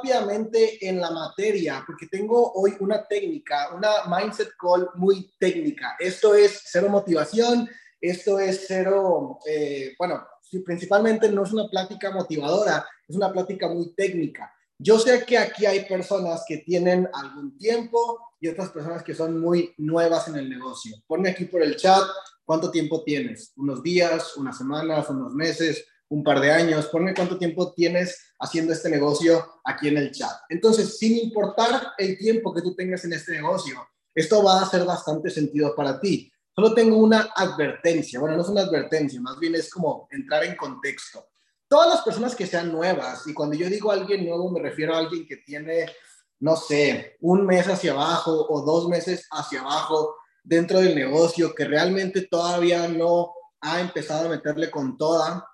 rápidamente en la materia, porque tengo hoy una técnica, una mindset call muy técnica. Esto es cero motivación, esto es cero, eh, bueno, principalmente no es una plática motivadora, es una plática muy técnica. Yo sé que aquí hay personas que tienen algún tiempo y otras personas que son muy nuevas en el negocio. Ponme aquí por el chat cuánto tiempo tienes, unos días, unas semanas, unos meses, un par de años, ponme cuánto tiempo tienes haciendo este negocio aquí en el chat. Entonces, sin importar el tiempo que tú tengas en este negocio, esto va a hacer bastante sentido para ti. Solo tengo una advertencia, bueno, no es una advertencia, más bien es como entrar en contexto. Todas las personas que sean nuevas, y cuando yo digo alguien nuevo me refiero a alguien que tiene, no sé, un mes hacia abajo o dos meses hacia abajo dentro del negocio, que realmente todavía no ha empezado a meterle con toda,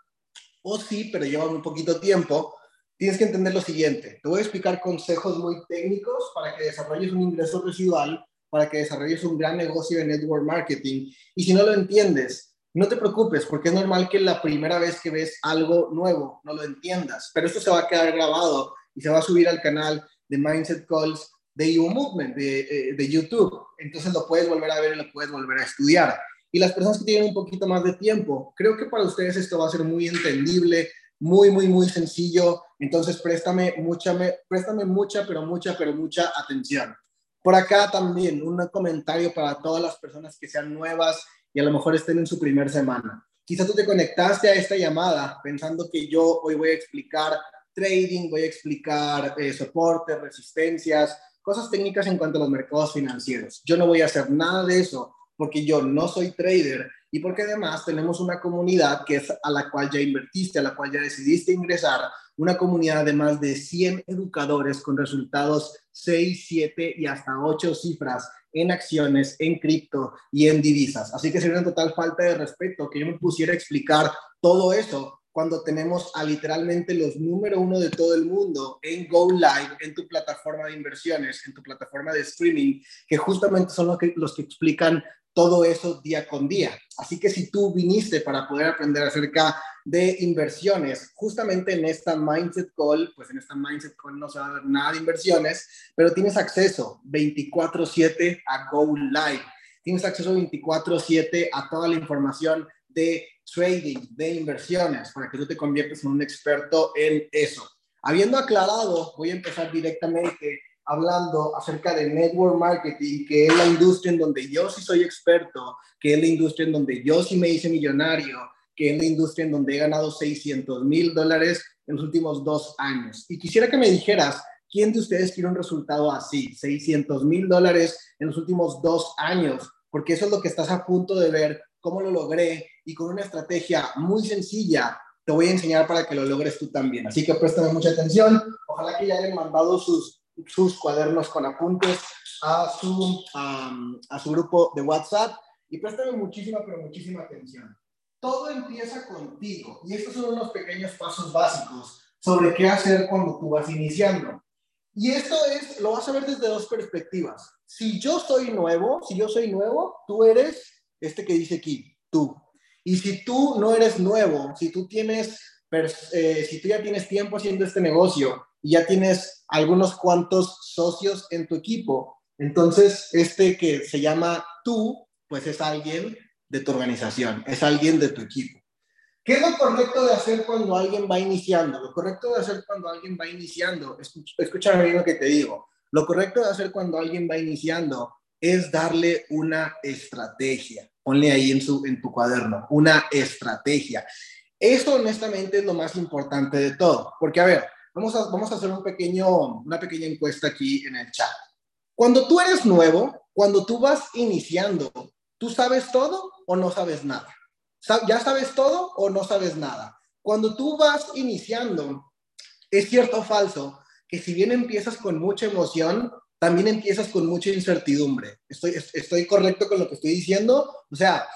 o sí, pero lleva un poquito tiempo, tienes que entender lo siguiente. Te voy a explicar consejos muy técnicos para que desarrolles un ingreso residual, para que desarrolles un gran negocio de network marketing. Y si no lo entiendes, no te preocupes, porque es normal que la primera vez que ves algo nuevo no lo entiendas, pero esto se va a quedar grabado y se va a subir al canal de Mindset Calls de You Movement, de, eh, de YouTube. Entonces lo puedes volver a ver y lo puedes volver a estudiar. Y las personas que tienen un poquito más de tiempo, creo que para ustedes esto va a ser muy entendible, muy, muy, muy sencillo. Entonces, préstame mucha, préstame mucha, pero mucha, pero mucha atención. Por acá también un comentario para todas las personas que sean nuevas y a lo mejor estén en su primer semana. Quizá tú te conectaste a esta llamada pensando que yo hoy voy a explicar trading, voy a explicar eh, soporte, resistencias, cosas técnicas en cuanto a los mercados financieros. Yo no voy a hacer nada de eso porque yo no soy trader y porque además tenemos una comunidad que es a la cual ya invertiste, a la cual ya decidiste ingresar, una comunidad de más de 100 educadores con resultados 6, 7 y hasta 8 cifras en acciones, en cripto y en divisas. Así que sería una total falta de respeto que yo me pusiera a explicar todo eso cuando tenemos a literalmente los número uno de todo el mundo en Go Live, en tu plataforma de inversiones, en tu plataforma de streaming, que justamente son los que, los que explican todo eso día con día. Así que si tú viniste para poder aprender acerca de inversiones, justamente en esta Mindset Call, pues en esta Mindset Call no se va a ver nada de inversiones, pero tienes acceso 24/7 a Go Live. Tienes acceso 24/7 a toda la información de trading, de inversiones, para que tú te conviertas en un experto en eso. Habiendo aclarado, voy a empezar directamente hablando acerca de network marketing, que es la industria en donde yo sí soy experto, que es la industria en donde yo sí me hice millonario, que es la industria en donde he ganado 600 mil dólares en los últimos dos años. Y quisiera que me dijeras, ¿quién de ustedes quiere un resultado así? 600 mil dólares en los últimos dos años, porque eso es lo que estás a punto de ver, cómo lo logré y con una estrategia muy sencilla te voy a enseñar para que lo logres tú también. Así que préstame mucha atención. Ojalá que ya hayan mandado sus sus cuadernos con apuntes a su, a su grupo de WhatsApp y préstame muchísima, pero muchísima atención. Todo empieza contigo y estos son unos pequeños pasos básicos sobre qué hacer cuando tú vas iniciando. Y esto es, lo vas a ver desde dos perspectivas. Si yo soy nuevo, si yo soy nuevo, tú eres este que dice aquí, tú. Y si tú no eres nuevo, si tú tienes, eh, si tú ya tienes tiempo haciendo este negocio y ya tienes algunos cuantos socios en tu equipo. Entonces, este que se llama tú, pues es alguien de tu organización, es alguien de tu equipo. ¿Qué es lo correcto de hacer cuando alguien va iniciando? Lo correcto de hacer cuando alguien va iniciando, escúchame bien lo que te digo, lo correcto de hacer cuando alguien va iniciando es darle una estrategia. Ponle ahí en, su, en tu cuaderno, una estrategia. Eso honestamente es lo más importante de todo, porque a ver, Vamos a, vamos a hacer un pequeño, una pequeña encuesta aquí en el chat. Cuando tú eres nuevo, cuando tú vas iniciando, ¿tú sabes todo o no sabes nada? ¿Ya sabes todo o no sabes nada? Cuando tú vas iniciando, es cierto o falso que si bien empiezas con mucha emoción, también empiezas con mucha incertidumbre. ¿Estoy, estoy correcto con lo que estoy diciendo? O sea,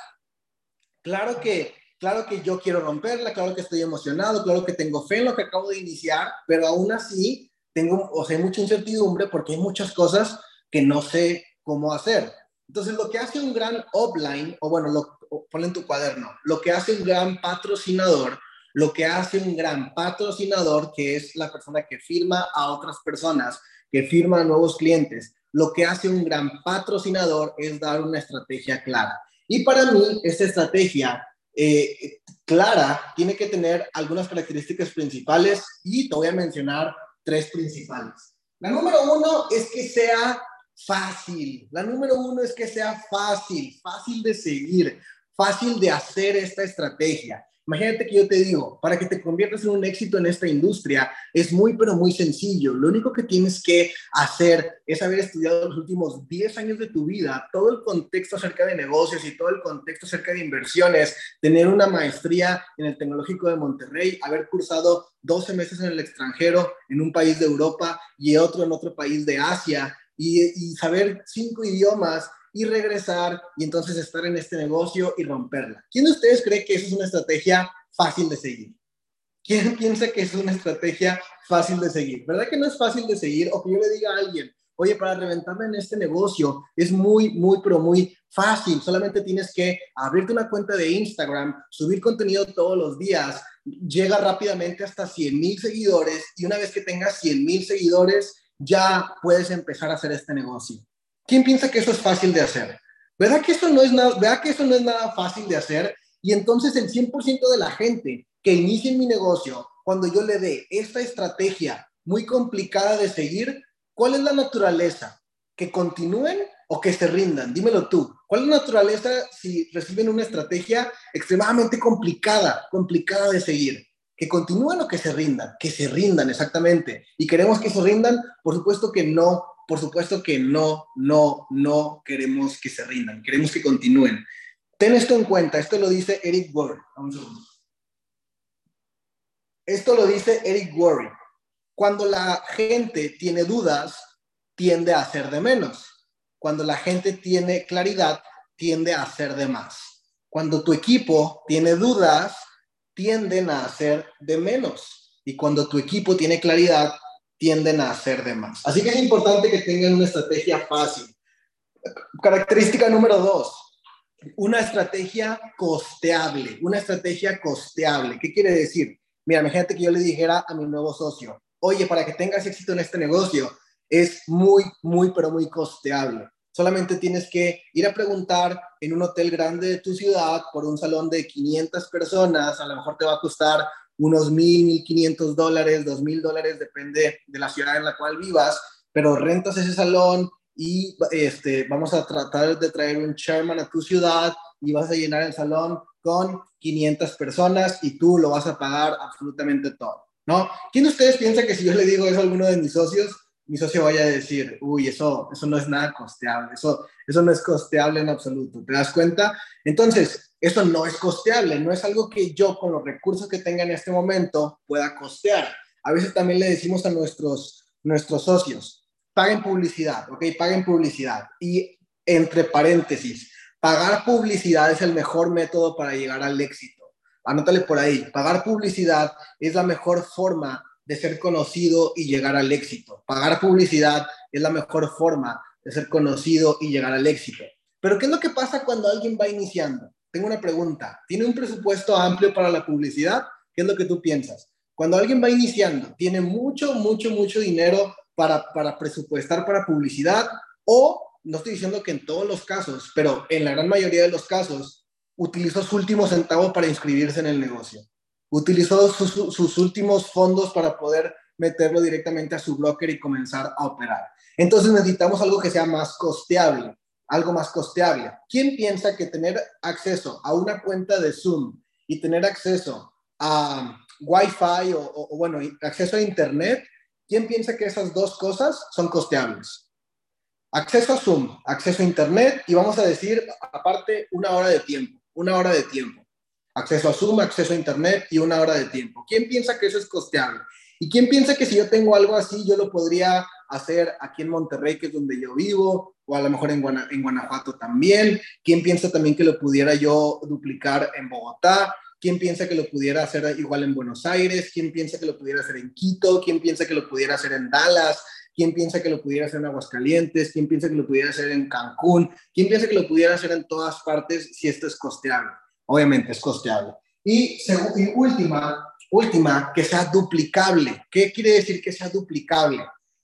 claro que Claro que yo quiero romperla, claro que estoy emocionado, claro que tengo fe en lo que acabo de iniciar, pero aún así tengo, o sea, mucha incertidumbre porque hay muchas cosas que no sé cómo hacer. Entonces, lo que hace un gran offline, o bueno, lo, en tu cuaderno, lo que hace un gran patrocinador, lo que hace un gran patrocinador, que es la persona que firma a otras personas, que firma a nuevos clientes, lo que hace un gran patrocinador es dar una estrategia clara. Y para mí, esta estrategia eh, clara tiene que tener algunas características principales y te voy a mencionar tres principales. La número uno es que sea fácil. La número uno es que sea fácil, fácil de seguir, fácil de hacer esta estrategia. Imagínate que yo te digo, para que te conviertas en un éxito en esta industria, es muy, pero muy sencillo. Lo único que tienes que hacer es haber estudiado los últimos 10 años de tu vida, todo el contexto acerca de negocios y todo el contexto acerca de inversiones, tener una maestría en el Tecnológico de Monterrey, haber cursado 12 meses en el extranjero, en un país de Europa y otro en otro país de Asia, y, y saber cinco idiomas y regresar y entonces estar en este negocio y romperla. ¿Quién de ustedes cree que eso es una estrategia fácil de seguir? ¿Quién piensa que es una estrategia fácil de seguir? ¿Verdad que no es fácil de seguir? O que yo le diga a alguien, oye, para reventarme en este negocio es muy, muy, pero muy fácil. Solamente tienes que abrirte una cuenta de Instagram, subir contenido todos los días, llega rápidamente hasta 100 mil seguidores y una vez que tengas 100 mil seguidores, ya puedes empezar a hacer este negocio. ¿Quién piensa que eso es fácil de hacer? ¿Verdad que eso no es nada, ¿verdad que eso no es nada fácil de hacer? Y entonces el 100% de la gente que inicie mi negocio, cuando yo le dé esta estrategia muy complicada de seguir, ¿cuál es la naturaleza? ¿Que continúen o que se rindan? Dímelo tú. ¿Cuál es la naturaleza si reciben una estrategia extremadamente complicada, complicada de seguir? ¿Que continúen o que se rindan? Que se rindan, exactamente. Y queremos que se rindan, por supuesto que no por supuesto que no, no, no queremos que se rindan, queremos que continúen. Ten esto en cuenta, esto lo dice Eric Worre. Esto lo dice Eric Worre. Cuando la gente tiene dudas, tiende a hacer de menos. Cuando la gente tiene claridad, tiende a hacer de más. Cuando tu equipo tiene dudas, tienden a hacer de menos. Y cuando tu equipo tiene claridad, tienden a hacer de más. Así que es importante que tengan una estrategia fácil. Característica número dos, una estrategia costeable, una estrategia costeable. ¿Qué quiere decir? Mira, imagínate que yo le dijera a mi nuevo socio, oye, para que tengas éxito en este negocio, es muy, muy, pero muy costeable. Solamente tienes que ir a preguntar en un hotel grande de tu ciudad por un salón de 500 personas, a lo mejor te va a costar unos mil, mil quinientos dólares, dos mil dólares, depende de la ciudad en la cual vivas, pero rentas ese salón y este, vamos a tratar de traer un chairman a tu ciudad y vas a llenar el salón con 500 personas y tú lo vas a pagar absolutamente todo, ¿no? ¿Quién de ustedes piensa que si yo le digo eso a alguno de mis socios, mi socio vaya a decir, uy, eso, eso no es nada costeable, eso, eso no es costeable en absoluto, ¿te das cuenta? Entonces, eso no es costeable, no es algo que yo con los recursos que tenga en este momento pueda costear. A veces también le decimos a nuestros, nuestros socios, paguen publicidad, ¿ok? Paguen publicidad. Y entre paréntesis, pagar publicidad es el mejor método para llegar al éxito. Anótale por ahí, pagar publicidad es la mejor forma de ser conocido y llegar al éxito. Pagar publicidad es la mejor forma de ser conocido y llegar al éxito. Pero ¿qué es lo que pasa cuando alguien va iniciando? tengo una pregunta. ¿Tiene un presupuesto amplio para la publicidad? ¿Qué es lo que tú piensas? Cuando alguien va iniciando, ¿tiene mucho, mucho, mucho dinero para, para presupuestar para publicidad? O, no estoy diciendo que en todos los casos, pero en la gran mayoría de los casos, utilizó su último centavo para inscribirse en el negocio. Utilizó sus, últimos fondos para poder meterlo directamente a su broker y comenzar a operar. Entonces necesitamos algo que sea más costeable algo más costeable. ¿Quién piensa que tener acceso a una cuenta de Zoom y tener acceso a Wi-Fi o, bueno, acceso a Internet, quién piensa que esas dos cosas son costeables? Acceso a Zoom, acceso a Internet y vamos a decir aparte una hora de tiempo, una hora de tiempo. Acceso a Zoom, acceso a Internet y una hora de tiempo. ¿Quién piensa que eso es costeable? ¿Y quién piensa que si yo tengo algo así, yo lo podría hacer aquí en Monterrey, que es donde yo vivo, o a lo mejor en, Guanajuato también. ¿Quién piensa también que lo pudiera yo duplicar en Bogotá? ¿Quién piensa que lo pudiera hacer igual en Buenos Aires? ¿Quién piensa que lo pudiera hacer en Quito? ¿Quién piensa que lo pudiera hacer en Dallas? ¿Quién piensa que lo pudiera hacer en Aguascalientes? ¿Quién piensa que lo pudiera hacer en Cancún? ¿Quién piensa que lo pudiera hacer en todas partes si esto es costeable? Obviamente es costeable. Y, y última, última, que sea duplicable. ¿Qué quiere decir que sea duplicable?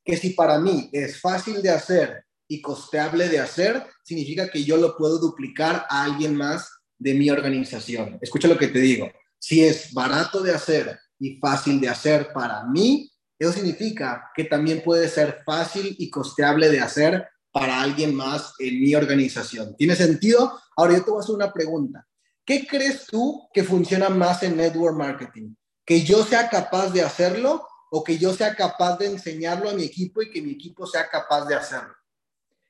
Que si para mí es fácil de hacer y costeable de hacer, significa que yo lo puedo duplicar a alguien más de mi organización. Escucha lo que te digo. Si es barato de hacer y fácil de hacer para mí, eso significa que también puede ser fácil y costeable de hacer para alguien más en mi organización. ¿Tiene sentido? Ahora yo te voy a hacer una pregunta. ¿Qué crees tú que funciona más en network marketing? ¿Que yo sea capaz de hacerlo o que yo sea capaz de enseñarlo a mi equipo y que mi equipo sea capaz de hacerlo?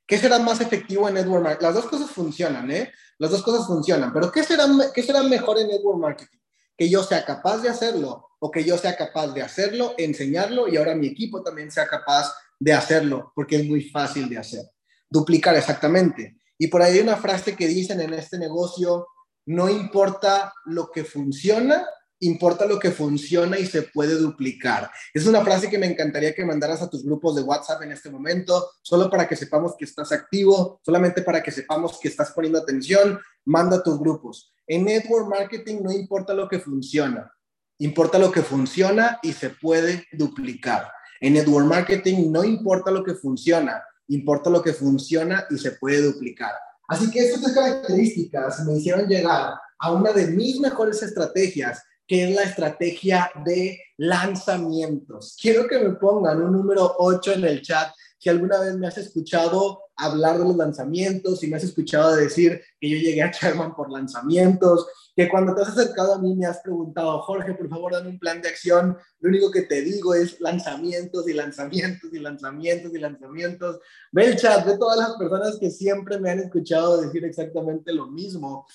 ¿Qué será más efectivo en network marketing? Las dos cosas funcionan, ¿eh? Las dos cosas funcionan, pero ¿qué será, qué será mejor en network marketing? Que yo sea capaz de hacerlo o que yo sea capaz de hacerlo, enseñarlo y ahora mi equipo también sea capaz de hacerlo, porque es muy fácil de hacer. Duplicar exactamente. Y por ahí hay una frase que dicen en este negocio, no importa lo que funciona, importa lo que funciona y se puede duplicar. Es una frase que me encantaría que mandaras a tus grupos de WhatsApp en este momento, solo para que sepamos que estás activo, solamente para que sepamos que estás poniendo atención, manda a tus grupos. En network marketing no importa lo que funciona, importa lo que funciona y se puede duplicar. En network marketing no importa lo que funciona, importa lo que funciona y se puede duplicar. Así que estas características me hicieron llegar a una de mis mejores estrategias que es la estrategia de lanzamientos. Quiero que me pongan un número 8 en el chat si alguna vez me has escuchado hablar de los lanzamientos, si me has escuchado decir que yo llegué a Sherman por lanzamientos, que cuando te has acercado a mí me has preguntado, Jorge, por favor, dame un plan de acción. Lo único que te digo es lanzamientos y lanzamientos y lanzamientos y lanzamientos. Ve el chat, ve todas las personas que siempre me han escuchado decir exactamente lo mismo.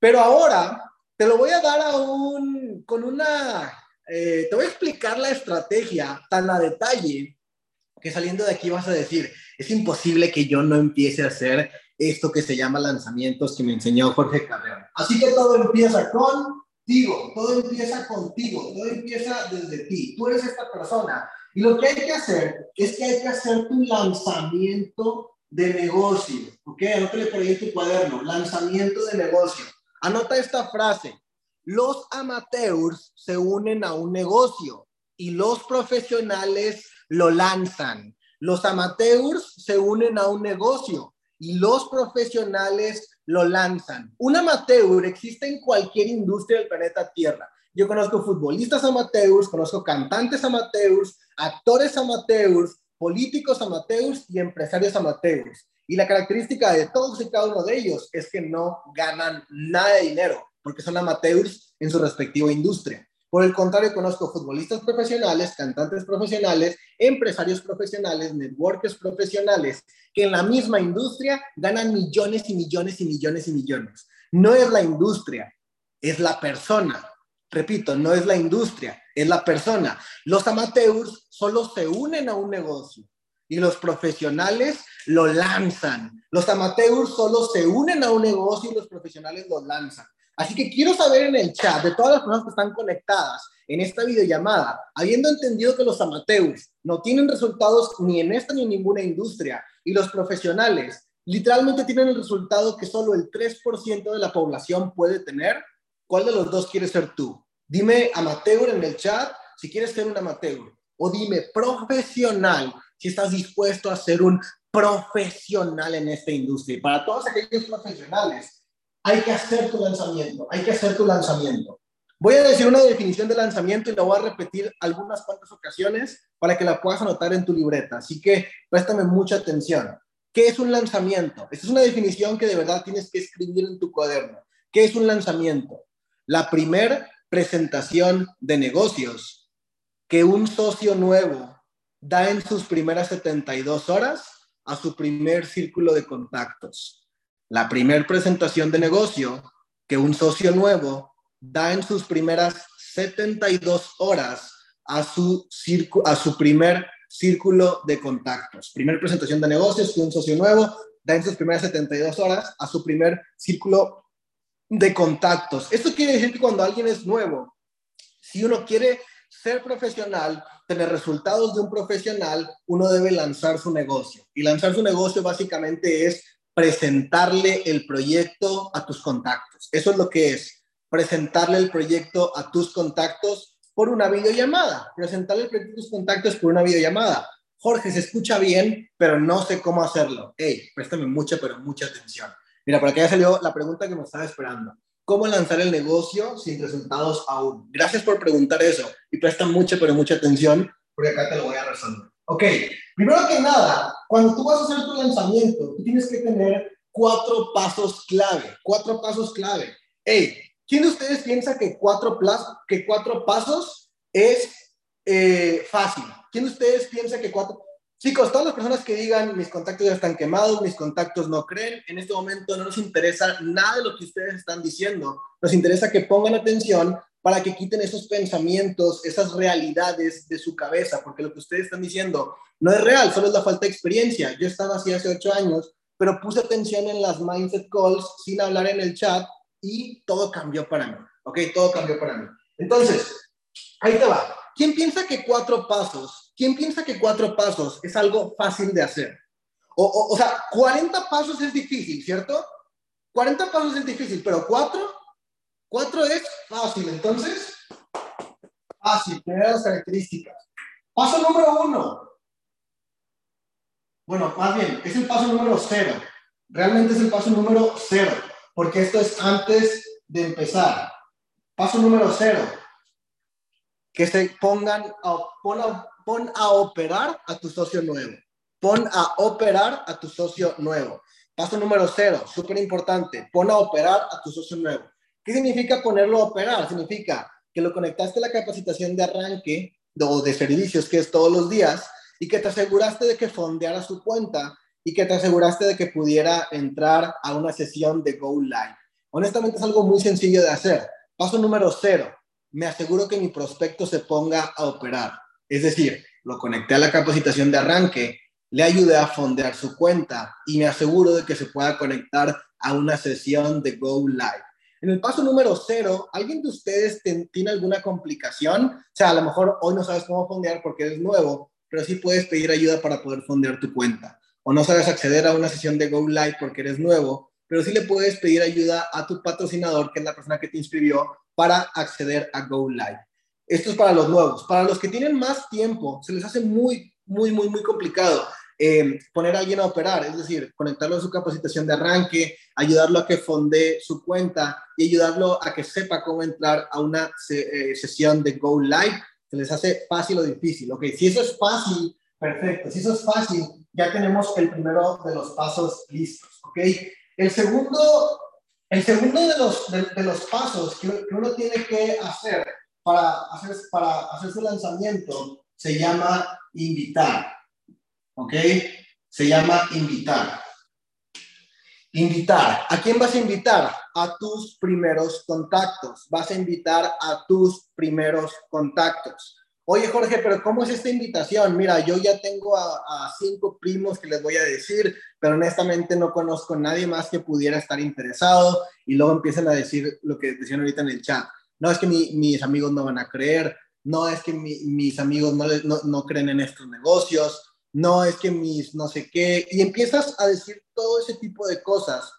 Pero ahora te lo voy a dar a un, con una, eh, te voy a explicar la estrategia tan a detalle que saliendo de aquí vas a decir, es imposible que yo no empiece a hacer esto que se llama lanzamientos que me enseñó Jorge Carrera. Así que todo empieza contigo, todo empieza contigo, todo empieza desde ti. Tú eres esta persona. Y lo que hay que hacer es que hay que hacer tu lanzamiento de negocio. ¿Ok? Anótale por ahí tu cuaderno, lanzamiento de negocio. Anota esta frase. Los amateurs se unen a un negocio y los profesionales lo lanzan. Los amateurs se unen a un negocio y los profesionales lo lanzan. Un amateur existe en cualquier industria del planeta Tierra. Yo conozco futbolistas amateurs, conozco cantantes amateurs, actores amateurs, políticos amateurs y empresarios amateurs. Y la característica de todos y cada uno de ellos es que no ganan nada de dinero porque son amateurs en su respectiva industria. Por el contrario, conozco futbolistas profesionales, cantantes profesionales, empresarios profesionales, networkers profesionales, que en la misma industria ganan millones y millones y millones y millones. No es la industria, es la persona. Repito, no es la industria, es la persona. Los amateurs solo se unen a un negocio y los profesionales lo lanzan. Los amateurs solo se unen a un negocio y los profesionales lo lanzan. Así que quiero saber en el chat de todas las personas que están conectadas en esta videollamada, habiendo entendido que los amateurs no tienen resultados ni en esta ni en ninguna industria y los profesionales literalmente tienen el resultado que solo el 3% de la población puede tener, ¿cuál de los dos quieres ser tú? Dime amateur en el chat si quieres ser un amateur o dime profesional si estás dispuesto a ser un profesional en esta industria. Y para todos aquellos profesionales, hay que hacer tu lanzamiento, hay que hacer tu lanzamiento. Voy a decir una definición de lanzamiento y la voy a repetir algunas cuantas ocasiones para que la puedas anotar en tu libreta. Así que préstame mucha atención. ¿Qué es un lanzamiento? Esta es una definición que de verdad tienes que escribir en tu cuaderno. ¿Qué es un lanzamiento? La primer presentación de negocios que un socio nuevo da en sus primeras 72 horas a su primer círculo de contactos. La primer presentación de negocio que un socio nuevo da en sus primeras 72 horas a su, a su primer círculo de contactos. Primer presentación de negocios que un socio nuevo da en sus primeras 72 horas a su primer círculo de contactos. Esto quiere decir que cuando alguien es nuevo, si uno quiere ser profesional, tener resultados de un profesional, uno debe lanzar su negocio. Y lanzar su negocio básicamente es presentarle el proyecto a tus contactos. Eso es lo que es. presentarle el proyecto a tus contactos por una videollamada. Presentarle el proyecto a tus contactos por una videollamada. Jorge, se escucha bien, pero no sé cómo hacerlo. Hey, préstame mucha, pero mucha atención. Mira, por acá ya salió la pregunta que me estaba esperando. ¿Cómo lanzar el negocio sin resultados aún? Gracias por preguntar eso y presta mucha, pero mucha atención porque acá te lo voy a resolver. Ok, primero que nada, cuando tú vas a hacer tu lanzamiento, tú tienes que tener cuatro pasos clave, cuatro pasos clave. Hey, ¿quién de ustedes piensa que cuatro, pasos es eh, fácil? ¿Quién de ustedes piensa que cuatro... Chicos, todas las personas que digan mis contactos ya están quemados, mis contactos no creen, en este momento no nos interesa nada de lo que ustedes están diciendo. Nos interesa que pongan atención para que quiten esos pensamientos, esas realidades de su cabeza, porque lo que ustedes están diciendo no es real, solo es la falta de experiencia. Yo estaba así hace ocho años, pero puse atención en las mindset calls sin hablar en el chat y todo cambió para mí, ¿ok? Todo cambió para mí. Entonces, ahí te va. ¿Quién piensa que cuatro pasos, quién piensa que cuatro pasos es algo fácil de hacer? O, o, o sea, 40 pasos es difícil, ¿cierto? 40 pasos es difícil, pero cuatro, cuatro es fácil. Entonces, fácil, tener las características. Paso número uno, bueno, más bien, es el paso número cero. Realmente es el paso número cero, porque esto es antes de empezar. Paso número cero. Que se pongan, a, pon, a, pon a operar a tu socio nuevo. Pon a operar a tu socio nuevo. Paso número cero, súper importante. Pon a operar a tu socio nuevo. ¿Qué significa ponerlo a operar? Significa que lo conectaste a la capacitación de arranque o de servicios, que es todos los días, y que te aseguraste de que fondeara su cuenta y que te aseguraste de que pudiera entrar a una sesión de Go Live. Honestamente es algo muy sencillo de hacer. Paso número cero, me aseguro que mi prospecto se ponga a operar. Es decir, lo conecté a la capacitación de arranque, le ayudé a fondear su cuenta y me aseguro de que se pueda conectar a una sesión de Go Live. En el paso número cero, ¿alguien de ustedes tiene alguna complicación? O sea, a lo mejor hoy no sabes cómo fondear porque eres nuevo, pero sí puedes pedir ayuda para poder fondear tu cuenta. O no sabes acceder a una sesión de Go Live porque eres nuevo, pero sí le puedes pedir ayuda a tu patrocinador, que es la persona que te inscribió, para acceder a Go Live. Esto es para los nuevos. Para los que tienen más tiempo, se les hace muy, muy, muy, muy complicado eh, poner a alguien a operar, es decir, conectarlo a su capacitación de arranque, ayudarlo a que fonde su cuenta y ayudarlo a que sepa cómo entrar a una eh, sesión de Go Live se les hace fácil o difícil. Ok, si eso es fácil, perfecto. Si eso es fácil, ya tenemos el primero de los pasos listos. Ok, el segundo, el segundo de, los, de, los pasos que, uno tiene que hacer para hacer, para hacer su lanzamiento se llama invitar. ¿Ok? Se llama invitar. Invitar. ¿A quién vas a invitar? A tus primeros contactos. Vas a invitar a tus primeros contactos. Oye, Jorge, pero ¿cómo es esta invitación? Mira, yo ya tengo a, cinco primos que les voy a decir, pero honestamente no conozco a nadie más que pudiera estar interesado y luego empiezan a decir lo que decían ahorita en el chat. No es que mis amigos no van a creer, no es que mis amigos no, no, no creen en estos negocios, no es que mis no sé qué, y empiezas a decir todo ese tipo de cosas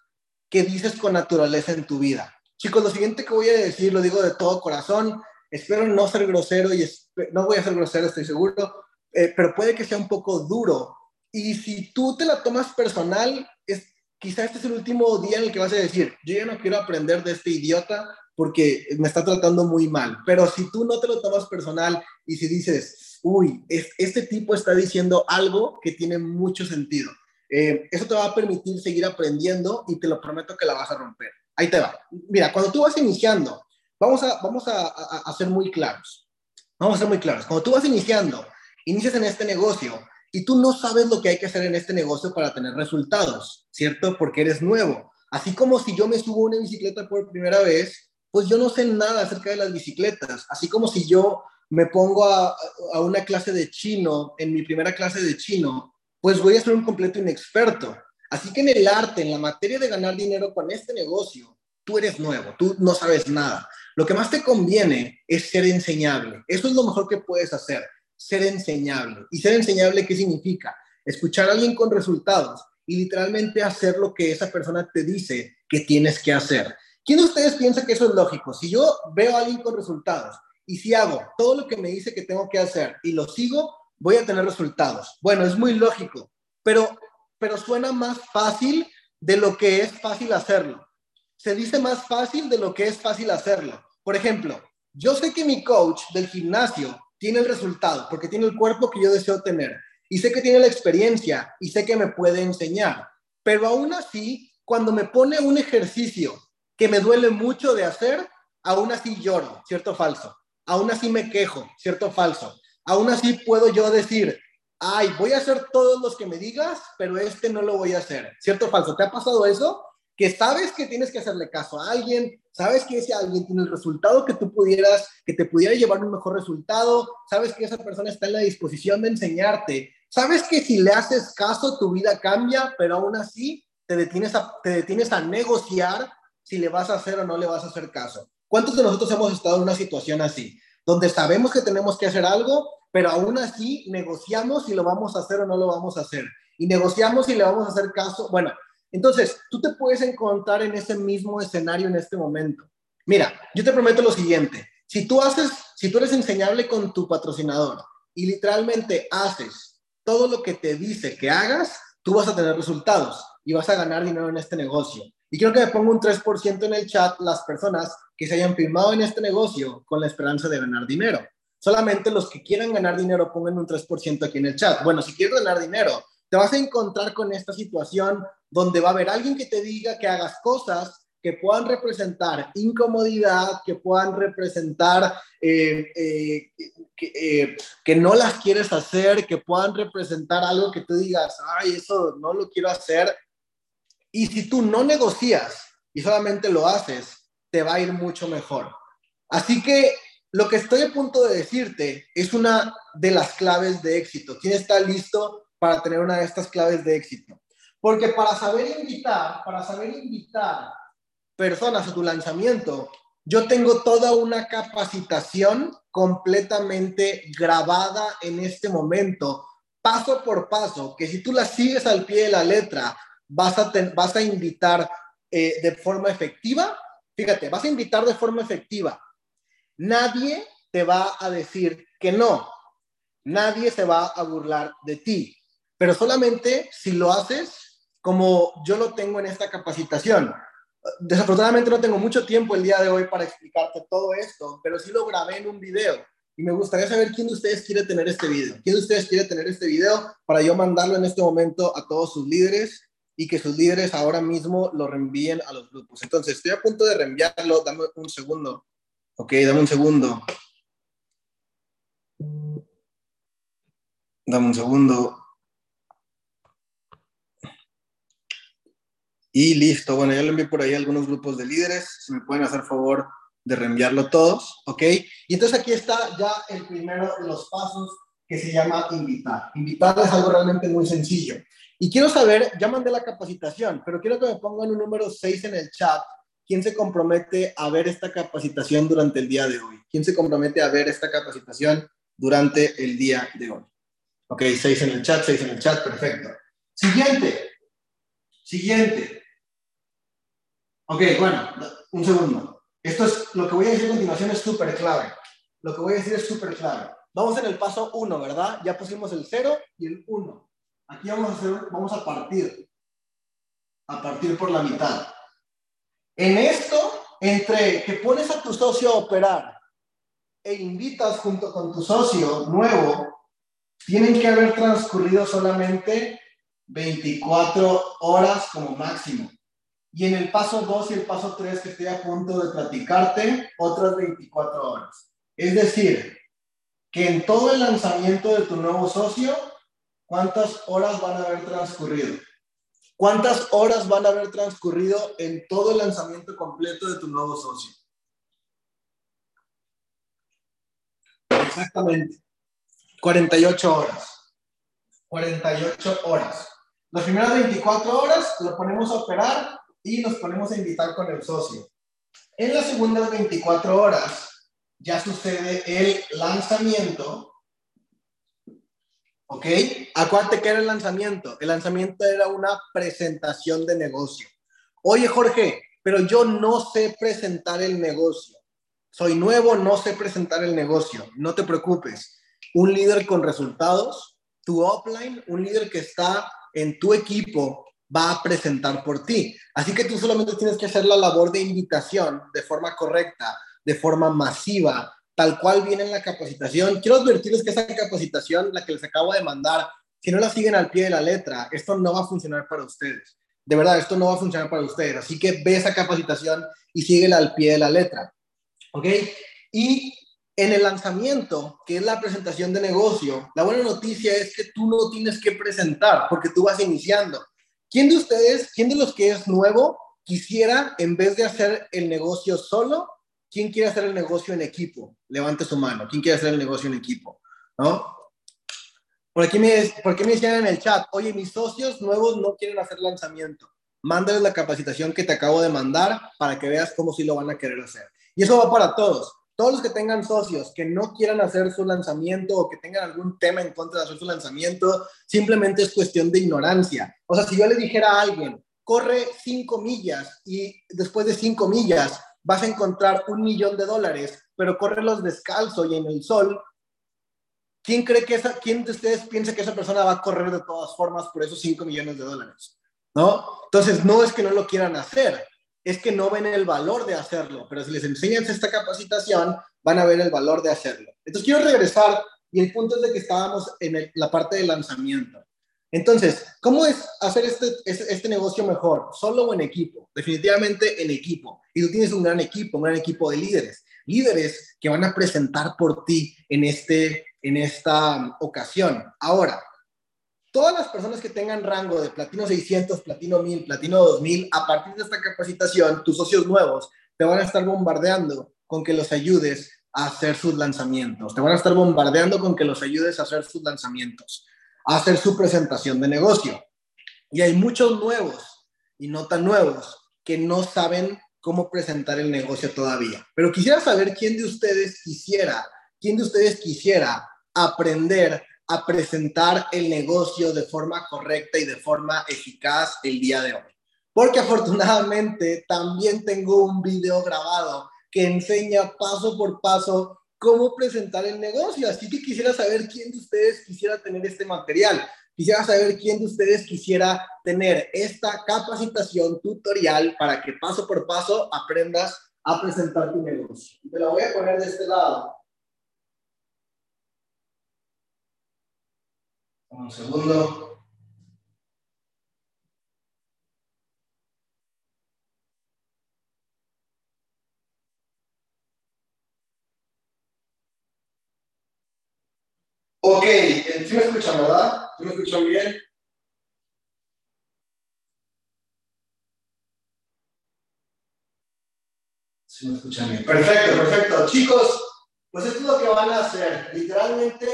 que dices con naturaleza en tu vida. Chicos, lo siguiente que voy a decir lo digo de todo corazón, espero no ser grosero y no voy a ser grosero, estoy seguro, eh, pero puede que sea un poco duro. Y si tú te la tomas personal, es, quizá este es el último día en el que vas a decir, yo ya no quiero aprender de este idiota porque me está tratando muy mal. Pero si tú no te lo tomas personal y si dices, uy, este tipo está diciendo algo que tiene mucho sentido. Eh, eso te va a permitir seguir aprendiendo y te lo prometo que la vas a romper. Ahí te va. Mira, cuando tú vas iniciando, vamos a, vamos a, a, ser muy claros. Vamos a ser muy claros. Cuando tú vas iniciando, inicias en este negocio y tú no sabes lo que hay que hacer en este negocio para tener resultados, ¿cierto? Porque eres nuevo. Así como si yo me subo a una bicicleta por primera vez, pues yo no sé nada acerca de las bicicletas. Así como si yo me pongo a, una clase de chino, en mi primera clase de chino, pues voy a ser un completo inexperto. Así que en el arte, en la materia de ganar dinero con este negocio, tú eres nuevo, tú no sabes nada. Lo que más te conviene es ser enseñable. Eso es lo mejor que puedes hacer, ser enseñable. ¿Y ser enseñable qué significa? Escuchar a alguien con resultados y literalmente hacer lo que esa persona te dice que tienes que hacer. ¿Quién de ustedes piensa que eso es lógico? Si yo veo a alguien con resultados y si hago todo lo que me dice que tengo que hacer y lo sigo, voy a tener resultados. Bueno, es muy lógico, pero, pero suena más fácil de lo que es fácil hacerlo. Se dice más fácil de lo que es fácil hacerlo. Por ejemplo, yo sé que mi coach del gimnasio tiene el resultado porque tiene el cuerpo que yo deseo tener y sé que tiene la experiencia y sé que me puede enseñar, pero aún así, cuando me pone un ejercicio que me duele mucho de hacer, aún así lloro, ¿cierto o falso? Aún así me quejo, ¿cierto o falso? Aún así puedo yo decir, ay, voy a hacer todos los que me digas, pero este no lo voy a hacer. ¿Cierto o falso? ¿Te ha pasado eso? Que sabes que tienes que hacerle caso a alguien, sabes que ese alguien tiene el resultado que tú pudieras, que te pudiera llevar un mejor resultado, sabes que esa persona está en la disposición de enseñarte, sabes que si le haces caso tu vida cambia, pero aún así te detienes te detienes a negociar si le vas a hacer o no le vas a hacer caso. ¿Cuántos de nosotros hemos estado en una situación así? Donde sabemos que tenemos que hacer algo, pero aún así negociamos si lo vamos a hacer o no lo vamos a hacer. Y negociamos si le vamos a hacer caso. Bueno, entonces tú te puedes encontrar en ese mismo escenario en este momento. Mira, yo te prometo lo siguiente. Si tú haces, si tú eres enseñable con tu patrocinador y literalmente haces todo lo que te dice que hagas, tú vas a tener resultados y vas a ganar dinero en este negocio. Y quiero que me ponga un 3% en el chat las personas que se hayan firmado en este negocio con la esperanza de ganar dinero. Solamente los que quieran ganar dinero pongan un 3% aquí en el chat. Bueno, si quieres ganar dinero, te vas a encontrar con esta situación donde va a haber alguien que te diga que hagas cosas que puedan representar incomodidad, que puedan representar eh, eh, eh, que, no las quieres hacer, que puedan representar algo que tú digas, ay, eso no lo quiero hacer. Y si tú no negocias y solamente lo haces, te va a ir mucho mejor. Así que lo que estoy a punto de decirte es una de las claves de éxito. ¿Quién está listo para tener una de estas claves de éxito? Porque para saber invitar, para saber invitar personas a tu lanzamiento, yo tengo toda una capacitación completamente grabada en este momento, paso por paso, que si tú la sigues al pie de la letra, vas a, vas a invitar eh, de forma efectiva. Fíjate, vas a invitar de forma efectiva Nadie te va a decir que no. Nadie se va a burlar de ti. Pero solamente si lo haces como yo lo tengo en esta capacitación. Desafortunadamente no tengo mucho tiempo el día de hoy para explicarte todo esto, pero sí lo grabé en un video. Y me gustaría saber quién de ustedes quiere tener este video. ¿Quién de ustedes quiere tener este video para yo mandarlo en este momento a todos sus líderes y que sus líderes ahora mismo lo reenvíen a los grupos? Entonces, estoy a punto de reenviarlo. Dame un segundo. Ok, dame un segundo. Dame un segundo. Y listo. Bueno, ya lo envié por ahí a algunos grupos de líderes. Si me pueden hacer favor de reenviarlo todos. Ok. Y entonces aquí está ya el primero de los pasos que se llama invitar. Invitar es algo realmente muy sencillo. Y quiero saber, ya mandé la capacitación, pero quiero que me pongan un número 6 en el chat ¿quién se compromete a ver esta capacitación durante el día de hoy? ¿Quién se compromete a ver esta capacitación durante el día de hoy? Ok, seis en el chat, seis en el chat, perfecto. Siguiente. Siguiente. Ok, bueno, un segundo. Esto es, lo que voy a decir a continuación es súper clave. Lo que voy a decir es súper clave. Vamos en el paso uno, ¿verdad? Ya pusimos el 0 y el 1. Aquí vamos a, hacer, vamos a partir. A partir por la mitad. En esto, entre que pones a tu socio a operar e invitas junto con tu socio nuevo, tienen que haber transcurrido solamente 24 horas como máximo. Y en el paso 2 y el paso 3 que estoy a punto de platicarte, otras 24 horas. Es decir, que en todo el lanzamiento de tu nuevo socio, ¿cuántas horas van a haber transcurrido? ¿Cuántas horas van a haber transcurrido en todo el lanzamiento completo de tu nuevo socio? Exactamente. 48 horas. 48 horas. Las primeras 24 horas lo ponemos a operar y nos ponemos a invitar con el socio. En las segundas 24 horas ya sucede el lanzamiento ¿Ok? Acuérdate que era el lanzamiento. El lanzamiento era una presentación de negocio. Oye, Jorge, pero yo no sé presentar el negocio. Soy nuevo, no sé presentar el negocio. No te preocupes. Un líder con resultados, tu offline, un líder que está en tu equipo, va a presentar por ti. Así que tú solamente tienes que hacer la labor de invitación de forma correcta, de forma masiva, tal cual viene en la capacitación. Quiero advertirles que esa capacitación, la que les acabo de mandar, si no la siguen al pie de la letra, esto no va a funcionar para ustedes. De verdad, esto no va a funcionar para ustedes. Así que ve esa capacitación y síguela al pie de la letra. ¿Ok? Y en el lanzamiento, que es la presentación de negocio, la buena noticia es que tú no tienes que presentar porque tú vas iniciando. ¿Quién de ustedes, quién de los que es nuevo, quisiera, en vez de hacer el negocio solo, quién quiere hacer el negocio en equipo? Levante su mano. ¿Quién quiere hacer el negocio en equipo? ¿No? Por aquí me, por me decían en el chat, oye, mis socios nuevos no quieren hacer lanzamiento. Mándales la capacitación que te acabo de mandar para que veas cómo sí lo van a querer hacer. Y eso va para todos. Todos los que tengan socios que no quieran hacer su lanzamiento o que tengan algún tema en contra de hacer su lanzamiento, simplemente es cuestión de ignorancia. O sea, si yo le dijera a alguien, corre cinco millas y después de cinco millas vas a encontrar un millón de dólares, pero los descalzo y en el sol, ¿quién cree que esa, quién de ustedes piensa que esa persona va a correr de todas formas por esos cinco millones de dólares? ¿No? Entonces, no es que no lo quieran hacer, es que no ven el valor de hacerlo, pero si les enseñas esta capacitación, van a ver el valor de hacerlo. Entonces quiero regresar y el punto es de que estábamos en la parte de lanzamiento. Entonces, ¿cómo es hacer este, este, este, negocio mejor? ¿Solo o en equipo? Definitivamente en equipo. Y tú tienes un gran equipo, un gran equipo de líderes. Líderes que van a presentar por ti en, este, en esta ocasión. Ahora, todas las personas que tengan rango de platino 600, platino 1000, platino 2000, a partir de esta capacitación, tus socios nuevos te van a estar bombardeando con que los ayudes a hacer sus lanzamientos. Te van a estar bombardeando con que los ayudes a hacer sus lanzamientos, hacer su presentación de negocio. Y hay muchos nuevos y no tan nuevos que no saben cómo presentar el negocio todavía. Pero quisiera saber quién de ustedes quisiera, quién de ustedes quisiera aprender a presentar el negocio de forma correcta y de forma eficaz el día de hoy. Porque afortunadamente también tengo un video grabado que enseña paso por paso cómo presentar el negocio. Así que quisiera saber quién de ustedes quisiera tener este material. Quisiera saber quién de ustedes quisiera tener esta capacitación tutorial para que paso por paso aprendas a presentar tu negocio. Te la voy a poner de este lado. Un segundo. Ok, ¿sí me escuchan, verdad? ¿Sí me escuchan bien? Sí me escuchan bien. Perfecto, perfecto. Chicos, pues esto es lo que van a hacer. Literalmente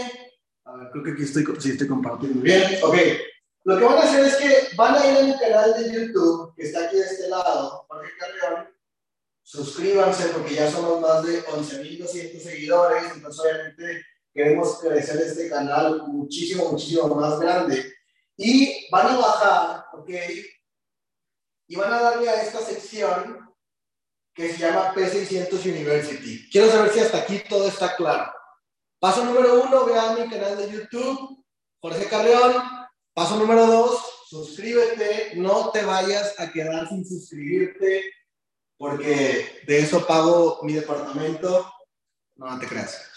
a ver, creo que aquí estoy compartiendo bien. Ok, lo que van a hacer es que van a ir a mi canal de YouTube, que está aquí de este lado, Jorge Carrión. Suscríbanse porque ya somos más de 11.200 seguidores, entonces obviamente queremos crecer este canal muchísimo, muchísimo más grande. Y van a bajar, ok, y van a darle a esta sección que se llama P600 University. Quiero saber si hasta aquí todo está claro. Paso número uno, ve a mi canal de YouTube, Jorge Carreón. Paso número dos, suscríbete. No te vayas a quedar sin suscribirte, porque de eso pago mi departamento. No te creas.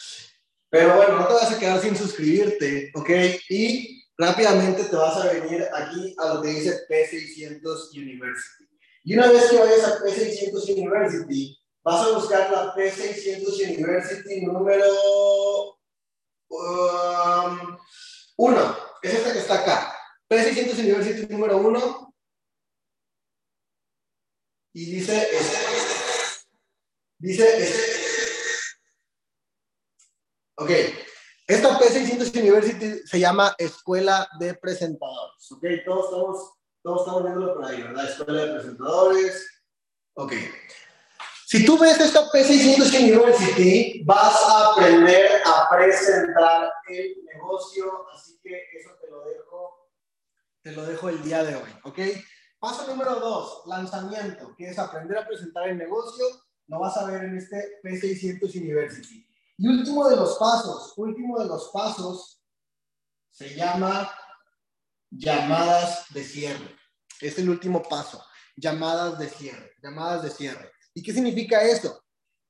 Pero bueno, no te vas a quedar sin suscribirte, ¿ok? Y rápidamente te vas a venir aquí a lo que dice P600 University. Y una vez que vayas a P600 University, vas a buscar la P600 University número Um, uno, es esta que está acá. P600 University número uno. Y dice este. Dice este. Ok. Esta P600 University se llama Escuela de Presentadores. Ok, todos estamos, todos estamos viéndolo por ahí, ¿verdad? Escuela de Presentadores. Ok. Si tú ves esta P600 University, vas a aprender a presentar el negocio, así que eso te lo dejo, te lo dejo el día de hoy, ¿ok? Paso número dos, lanzamiento, que es aprender a presentar el negocio. Lo vas a ver en este P600 University. Y último de los pasos, último de los pasos, se llama llamadas de cierre. Es el último paso, llamadas de cierre, llamadas de cierre. ¿Y qué significa eso?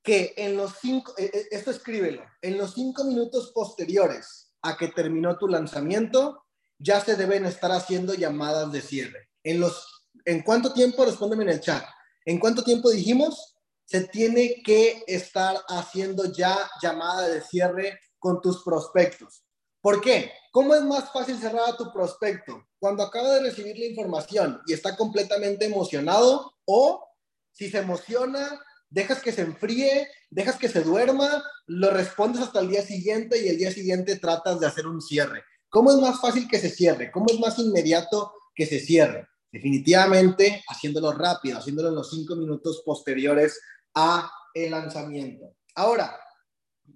Que en los cinco, eh, eh, esto escríbelo, en los cinco minutos posteriores a que terminó tu lanzamiento, ya se deben estar haciendo llamadas de cierre. En los ¿En cuánto tiempo? Respóndeme en el chat. ¿En cuánto tiempo dijimos? Se tiene que estar haciendo ya llamada de cierre con tus prospectos. ¿Por qué? ¿Cómo es más fácil cerrar a tu prospecto? Cuando acaba de recibir la información y está completamente emocionado o si se emociona, dejas que se enfríe, dejas que se duerma, lo respondes hasta el día siguiente y el día siguiente tratas de hacer un cierre. ¿Cómo es más fácil que se cierre? ¿Cómo es más inmediato que se cierre? Definitivamente haciéndolo rápido, haciéndolo en los cinco minutos posteriores a el lanzamiento. Ahora,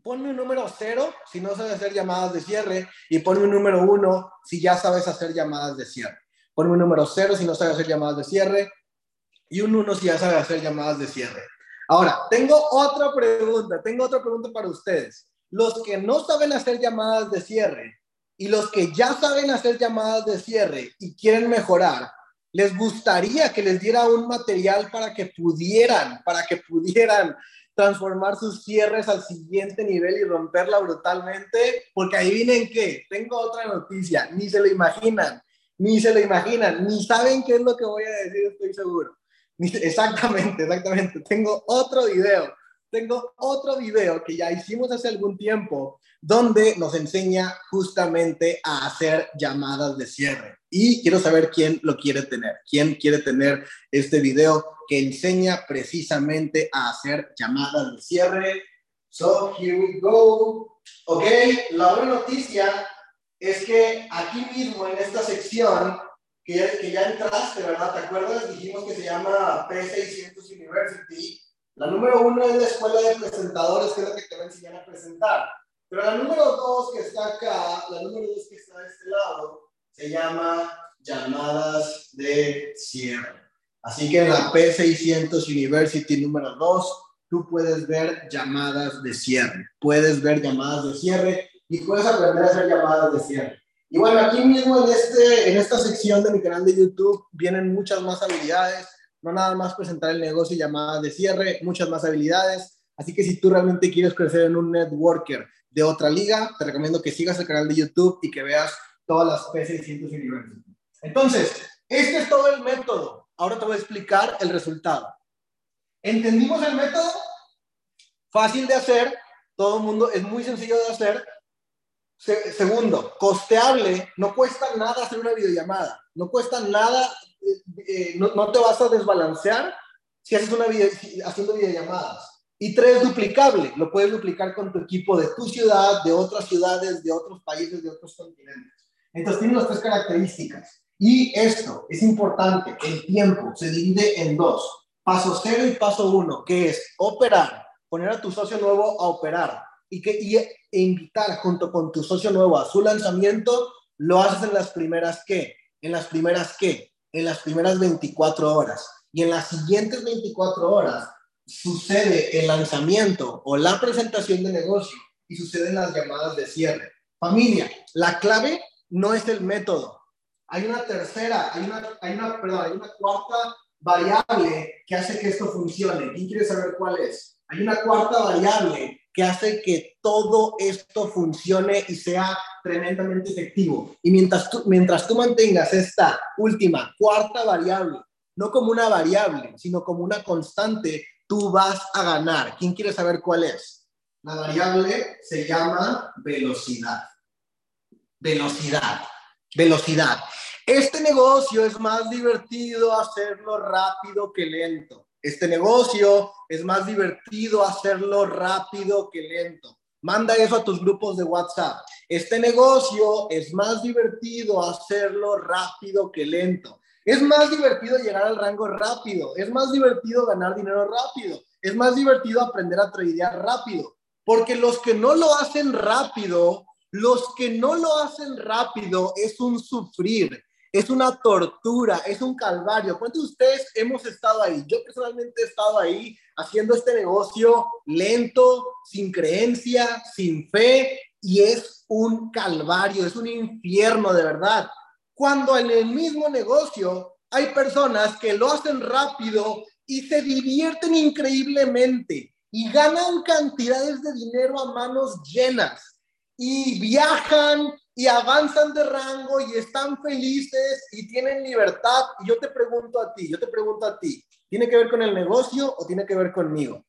ponme un número cero si no sabes hacer llamadas de cierre y ponme un número uno si ya sabes hacer llamadas de cierre. Ponme un número cero si no sabes hacer llamadas de cierre y un uno si ya sabes hacer llamadas de cierre. Ahora, tengo otra pregunta, tengo otra pregunta para ustedes. Los que no saben hacer llamadas de cierre y los que ya saben hacer llamadas de cierre y quieren mejorar, les gustaría que les diera un material para que pudieran, para que pudieran transformar sus cierres al siguiente nivel y romperla brutalmente, porque ahí vienen que tengo otra noticia, ni se lo imaginan, ni se lo imaginan, ni saben qué es lo que voy a decir, estoy seguro. Exactamente, exactamente. Tengo otro video, tengo otro video que ya hicimos hace algún tiempo, donde nos enseña justamente a hacer llamadas de cierre. Y quiero saber quién lo quiere tener, quién quiere tener este video que enseña precisamente a hacer llamadas de cierre. So, here we go. Ok, la buena noticia es que aquí mismo en esta sección, que ya, que ya entraste, ¿verdad? ¿Te acuerdas? Dijimos que se llama P600 University. La número uno es la escuela de presentadores, que es la que te va a enseñar a presentar. Pero la número dos que está acá, la número dos que está de este lado, se llama llamadas de cierre. Así que en la P600 University número 2, tú puedes ver llamadas de cierre. Puedes ver llamadas de cierre y puedes aprender a hacer llamadas de cierre. Y bueno, aquí mismo en, este, en esta sección de mi canal de YouTube vienen muchas más habilidades, no nada más presentar el negocio y llamadas de cierre, muchas más habilidades. Así que si tú realmente quieres crecer en un networker de otra liga, te recomiendo que sigas el canal de YouTube y que veas todas las P600 University. Entonces, este es todo el método. Ahora te voy a explicar el resultado. ¿Entendimos el método? Fácil de hacer, todo el mundo es muy sencillo de hacer. segundo, costeable, no cuesta nada hacer una videollamada, no cuesta nada, eh, eh, no, te vas a desbalancear si haces una video, haciendo videollamadas. Y tres, duplicable, lo puedes duplicar con tu equipo de tu ciudad, de otras ciudades, de otros países, de otros continentes. Entonces tiene las tres características. Y esto es importante, el tiempo se divide en dos. Paso cero y paso uno, que es operar, poner a tu socio nuevo a operar y, que, y, e invitar junto con tu socio nuevo a su lanzamiento, lo haces en las primeras qué, en las primeras qué, en las primeras 24 horas. Y en las siguientes 24 horas sucede el lanzamiento o la presentación de negocio y suceden las llamadas de cierre. Familia, la clave no es el método. Hay una tercera, hay una, hay una, perdón, hay una cuarta variable que hace que esto funcione. ¿Quién quiere saber cuál es? Hay una cuarta variable que hace que todo esto funcione y sea tremendamente efectivo. Y mientras tú, mientras tú mantengas esta última, cuarta variable, no como una variable, sino como una constante, tú vas a ganar. ¿Quién quiere saber cuál es? La variable se llama velocidad velocidad, velocidad. Este negocio es más divertido hacerlo rápido que lento. Este negocio es más divertido hacerlo rápido que lento. Manda eso a tus grupos de WhatsApp. Este negocio es más divertido hacerlo rápido que lento. Es más divertido llegar al rango rápido. Es más divertido ganar dinero rápido. Es más divertido aprender a tradear rápido. Porque los que no lo hacen rápido los que no lo hacen rápido es un sufrir. es una tortura, es un calvario. ¿Cuántos de ustedes hemos estado ahí? Yo personalmente he estado ahí haciendo este negocio lento, sin creencia, sin fe, y es un calvario, es un infierno de verdad. Cuando en el mismo negocio hay personas que lo hacen rápido y se divierten increíblemente y ganan cantidades de dinero a manos llenas y viajan y avanzan de rango y están felices y tienen libertad. Y yo te pregunto a ti, yo te pregunto a ti, ¿tiene que ver con el negocio o tiene que ver conmigo?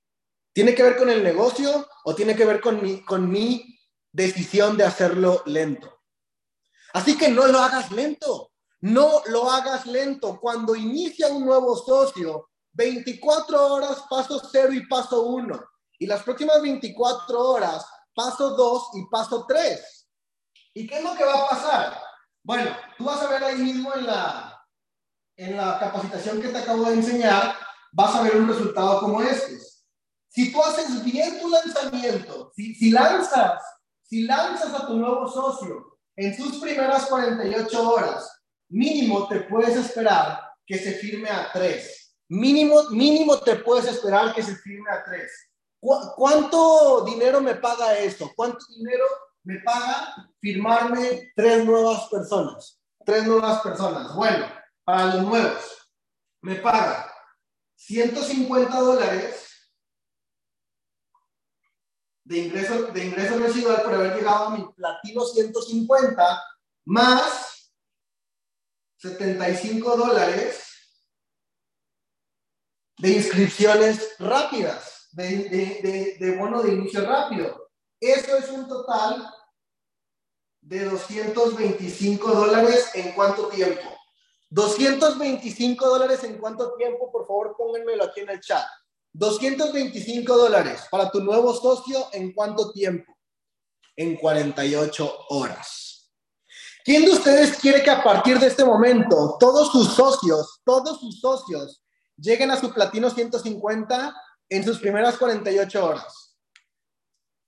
¿Tiene que ver con el negocio o tiene que ver con mi, con mi decisión de hacerlo lento? Así que no lo hagas lento, no lo hagas lento. Cuando inicia un nuevo socio, 24 horas, paso 0 y paso 1. Y las próximas 24 horas, paso 2 y paso 3. ¿Y qué es lo que va a pasar? Bueno, tú vas a ver ahí mismo en la, en la capacitación que te acabo de enseñar, vas a ver un resultado como este. Si tú haces bien tu lanzamiento, si, lanzas, si lanzas a tu nuevo socio en sus primeras 48 horas, mínimo te puedes esperar que se firme a 3. Mínimo, mínimo te puedes esperar que se firme a ¿Cuánto dinero me paga esto? ¿Cuánto dinero me paga firmarme tres nuevas personas? Tres nuevas personas. Bueno, para los nuevos, me paga 150 dólares de ingreso, de ingreso residual por haber llegado a mi platino 150 más 75 dólares de inscripciones rápidas, de, bono de inicio rápido. Eso es un total de 225 dólares en cuánto tiempo. 225 dólares en cuánto tiempo, por favor, pónganmelo aquí en el chat. 225 dólares para tu nuevo socio en cuánto tiempo? En 48 horas. ¿Quién de ustedes quiere que a partir de este momento todos sus socios, todos sus socios lleguen a su platino 150 en sus primeras 48 horas.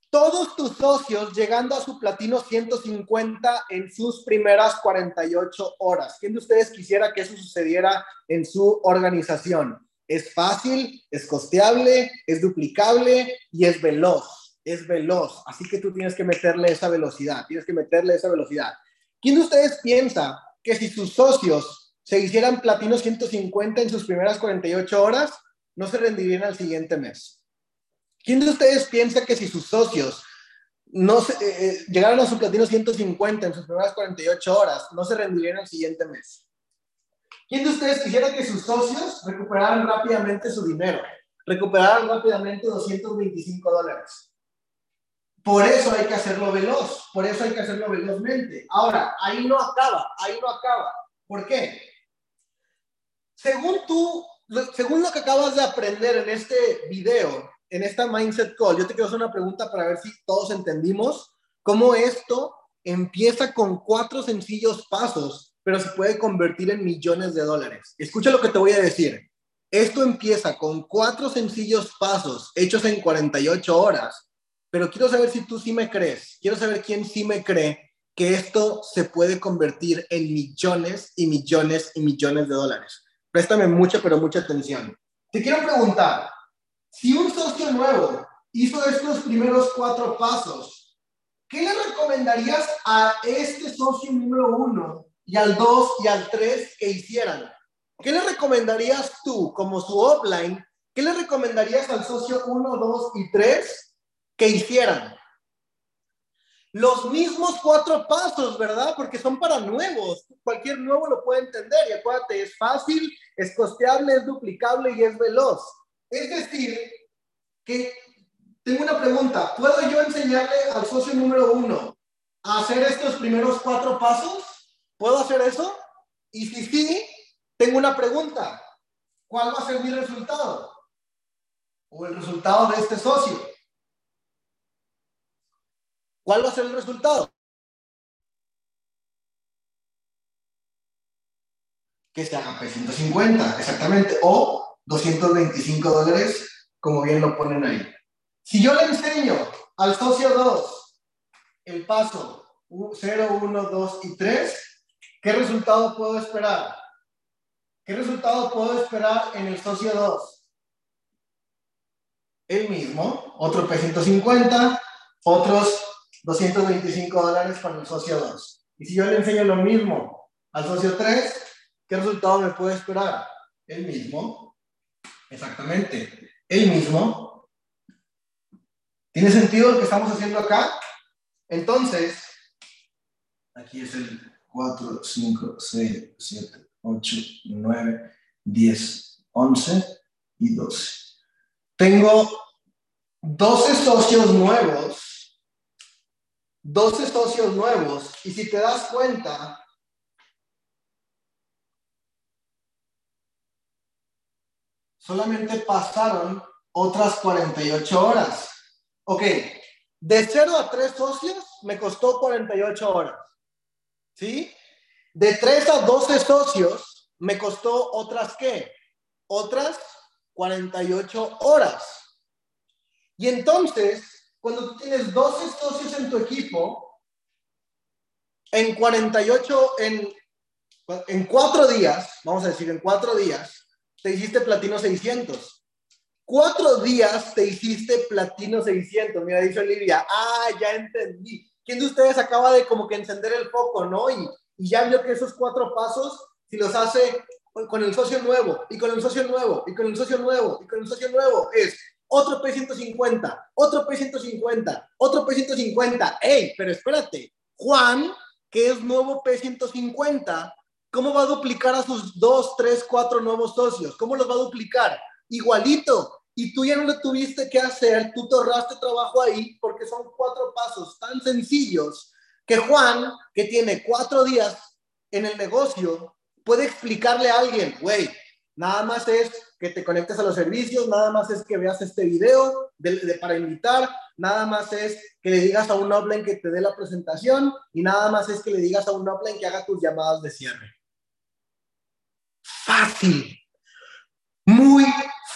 Todos tus socios llegando a su platino 150 en sus primeras 48 horas. ¿Quién de ustedes quisiera que eso sucediera en su organización? Es fácil, es costeable, es duplicable y es veloz. Es veloz. Así que tú tienes que meterle esa velocidad. Tienes que meterle esa velocidad. ¿Quién de ustedes piensa que si sus socios se hicieran platino 150 en sus primeras 48 horas, no se rendirían al siguiente mes. ¿Quién de ustedes piensa que si sus socios no se, eh, eh, llegaron a su platino 150 en sus primeras 48 horas, no se rendirían al siguiente mes? ¿Quién de ustedes quisiera que sus socios recuperaran rápidamente su dinero? Recuperaran rápidamente 225 dólares. Por eso hay que hacerlo veloz, por eso hay que hacerlo velozmente. Ahora, ahí no acaba, ahí no acaba. ¿Por qué? Según tú, según lo que acabas de aprender en este video, en esta Mindset Call, yo te quiero hacer una pregunta para ver si todos entendimos cómo esto empieza con cuatro sencillos pasos, pero se puede convertir en millones de dólares. Escucha lo que te voy a decir. Esto empieza con cuatro sencillos pasos hechos en 48 horas, pero quiero saber si tú sí me crees. Quiero saber quién sí me cree que esto se puede convertir en millones y millones y millones de dólares. Préstame mucha, pero mucha atención. Te quiero preguntar, si un socio nuevo hizo estos primeros cuatro pasos, ¿qué le recomendarías a este socio número uno y al dos y al tres que hicieran? ¿Qué le recomendarías tú como su offline? ¿Qué le recomendarías al socio uno, dos y tres que hicieran? Los mismos cuatro pasos, ¿verdad? Porque son para nuevos. Cualquier nuevo lo puede entender. Y acuérdate, es fácil, es costeable, es duplicable y es veloz. Es decir, que tengo una pregunta. ¿Puedo yo enseñarle al socio número uno a hacer estos primeros cuatro pasos? ¿Puedo hacer eso? Y si sí, tengo una pregunta. ¿Cuál va a ser mi resultado? O el resultado de este socio. ¿Cuál va a ser el resultado? Que se haga P150, exactamente, o 225 dólares, como bien lo ponen ahí. Si yo le enseño al socio 2 el paso 0, 1, 2 y 3, ¿qué resultado puedo esperar? ¿Qué resultado puedo esperar en el socio 2? El mismo, otro P150, otros 225 dólares para el socio 2. Y si yo le enseño lo mismo al socio 3, ¿qué resultado me puede esperar? El mismo. Exactamente. El mismo. ¿Tiene sentido lo que estamos haciendo acá? Entonces, aquí es el 4, 5, 6, 7, 8, 9, 10, 11 y 12. Tengo 12 socios nuevos, 12 socios nuevos, y si te das cuenta, solamente pasaron otras 48 horas. Ok, de 0 a 3 socios me costó 48 horas. ¿Sí? De 3 a 12 socios me costó otras qué? Otras 48 horas. Y entonces, cuando tú tienes 12 socios en tu equipo, en 48, en, en 4 días, vamos a decir, en 4 días, te hiciste platino 600. Cuatro días te hiciste platino 600. Mira, dice Olivia, ah, ya entendí. ¿Quién de ustedes acaba de como que encender el foco, no? Y, y ya vio que esos cuatro pasos, si los hace con el socio nuevo, y con el socio nuevo, y con el socio nuevo, y con el socio nuevo, es otro P150, otro P150, otro P150. ¡Ey! Pero espérate, Juan, que es nuevo P150, ¿cómo va a duplicar a sus dos, tres, cuatro nuevos socios? ¿Cómo los va a duplicar? Igualito. Y tú ya no lo tuviste que hacer, tú te ahorraste trabajo ahí porque son cuatro pasos tan sencillos que Juan, que tiene cuatro días en el negocio, puede explicarle a alguien, güey, nada más es que te conectes a los servicios, nada más es que veas este video de, para invitar, nada más es que le digas a un offline que te dé la presentación y nada más es que le digas a un offline que haga tus llamadas de cierre. Fácil, muy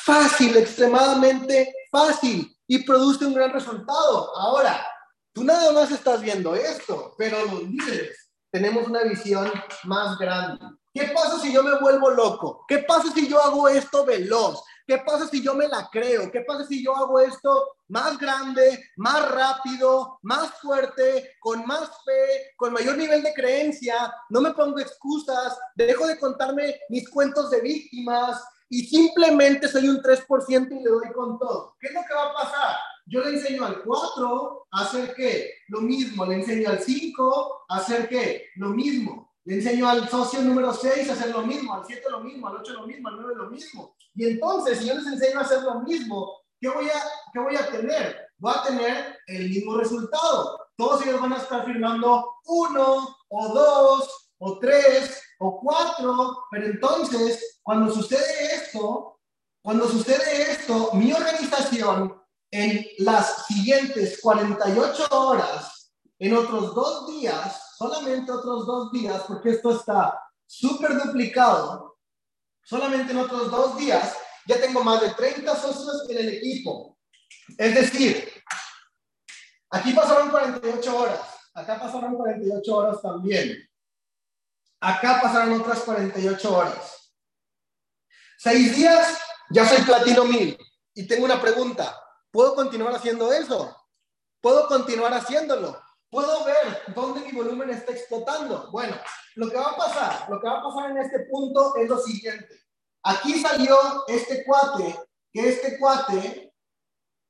fácil, extremadamente fácil y produce un gran resultado. Ahora, tú nada más estás viendo esto, pero los líderes tenemos una visión más grande. ¿Qué pasa si yo me vuelvo loco? ¿Qué pasa si yo hago esto veloz? ¿Qué pasa si yo me la creo? ¿Qué pasa si yo hago esto más grande, más rápido, más fuerte, con más fe, con mayor nivel de creencia? No me pongo excusas, dejo de contarme mis cuentos de víctimas y simplemente soy un 3% y le doy con todo. ¿Qué es lo que va a pasar? Yo le enseño al 4 a hacer qué? Lo mismo. Le enseño al 5 a hacer qué? Lo mismo. Le enseño al socio número 6 a hacer lo mismo, al 7 lo mismo, al 8 lo mismo, al 9 lo mismo. Y entonces, si yo les enseño a hacer lo mismo, ¿qué voy a, qué voy a tener? Voy a tener el mismo resultado. Todos ellos van a estar firmando uno o dos o tres o cuatro, pero entonces, cuando sucede esto, cuando sucede esto, mi organización en las siguientes 48 horas, en otros dos días, solamente otros dos días, porque esto está súper duplicado, solamente en otros dos días ya tengo más de 30 socios en el equipo. Es decir, aquí pasaron 48 horas, acá pasaron 48 horas también. Acá pasaron otras 48 horas. Seis días, ya soy platino 1000. Y tengo una pregunta, ¿puedo continuar haciendo eso? ¿Puedo continuar haciéndolo? Puedo ver dónde mi volumen está explotando. Bueno, lo que va a pasar, lo que va a pasar en este punto es lo siguiente. Aquí salió este cuate, que este cuate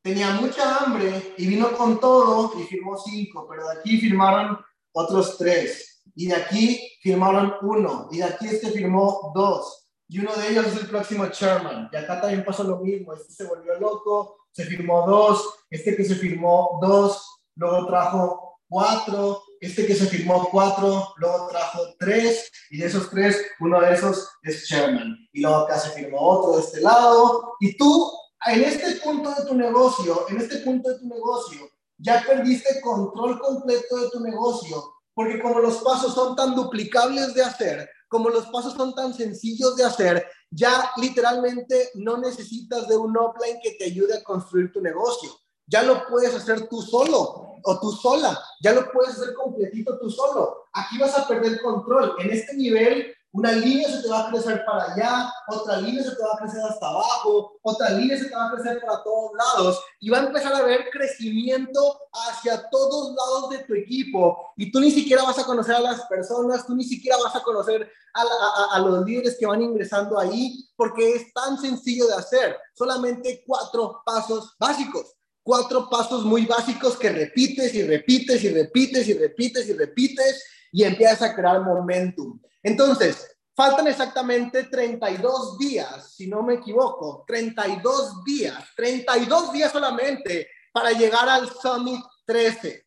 tenía mucha hambre y vino con todo y firmó cinco, pero de aquí firmaron otros tres. Y de aquí firmaron uno. Y de aquí este firmó dos. Y uno de ellos es el próximo chairman. Y acá también pasó lo mismo. Este se volvió loco, se firmó dos. Este que se firmó dos, luego trajo cuatro, este que se firmó cuatro, luego trajo tres, y de esos tres, uno de esos es Sherman. Y luego acá se firmó otro de este lado, y tú, en este punto de tu negocio, en este punto de tu negocio, ya perdiste control completo de tu negocio, porque como los pasos son tan duplicables de hacer, como los pasos son tan sencillos de hacer, ya literalmente no necesitas de un offline que te ayude a construir tu negocio ya lo puedes hacer tú solo o tú sola, ya lo puedes hacer completito tú solo. Aquí vas a perder control. En este nivel una línea se te va a crecer para allá, otra línea se te va a crecer hasta abajo, otra línea se te va a crecer para todos lados y va a empezar a haber crecimiento hacia todos lados de tu equipo y tú ni siquiera vas a conocer a las personas, tú ni siquiera vas a conocer a, a los líderes que van ingresando ahí porque es tan sencillo de hacer, solamente cuatro pasos básicos cuatro pasos muy básicos que repites y repites y repites y repites y repites y empiezas a crear momentum. Entonces, faltan exactamente 32 días, si no me equivoco, 32 días, 32 días solamente para llegar al Summit 13.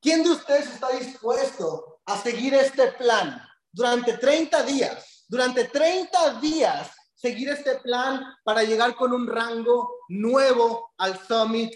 ¿Quién de ustedes está dispuesto a seguir este plan durante 30 días? Durante 30 días, seguir este plan para llegar con un rango nuevo al Summit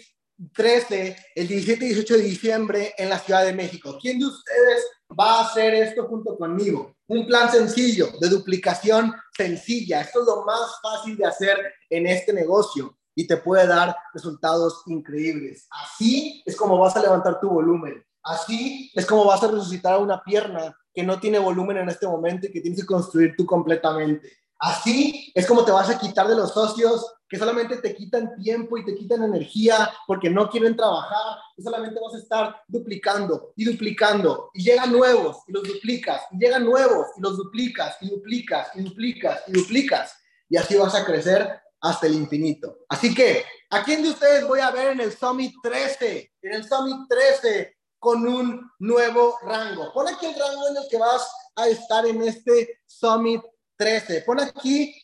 13, el 17 y 18 de diciembre en la Ciudad de México. ¿Quién de ustedes va a hacer esto junto conmigo? Un plan sencillo, de duplicación sencilla. Esto es lo más fácil de hacer en este negocio y te puede dar resultados increíbles. Así es como vas a levantar tu volumen. Así es como vas a resucitar una pierna que no tiene volumen en este momento y que tienes que construir tú completamente. Así es como te vas a quitar de los socios que solamente te quitan tiempo y te quitan energía porque no quieren trabajar, y solamente vas a estar duplicando y duplicando, y llegan nuevos y los duplicas, y llegan nuevos y los duplicas, y duplicas, y duplicas, y duplicas, y así vas a crecer hasta el infinito. Así que, ¿a quién de ustedes voy a ver en el Summit 13? En el Summit 13 con un nuevo rango. Pon aquí el rango en el que vas a estar en este Summit 13. Pon aquí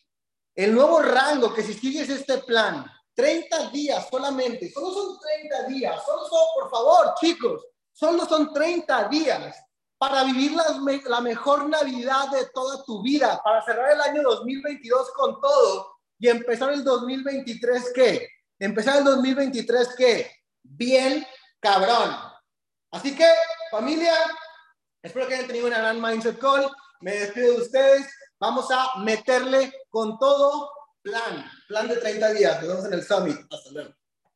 el nuevo rango que si sigues este plan, 30 días solamente, solo son 30 días, solo son, por favor, chicos, solo son 30 días para vivir la, la mejor Navidad de toda tu vida, para cerrar el año 2022 con todo y empezar el 2023, ¿qué? Empezar el 2023, ¿qué? Bien cabrón. Así que, familia, espero que hayan tenido una gran mindset call. Me despido de ustedes. Vamos a meterle con todo plan, plan de 30 días. Nos vemos en el summit. Hasta luego.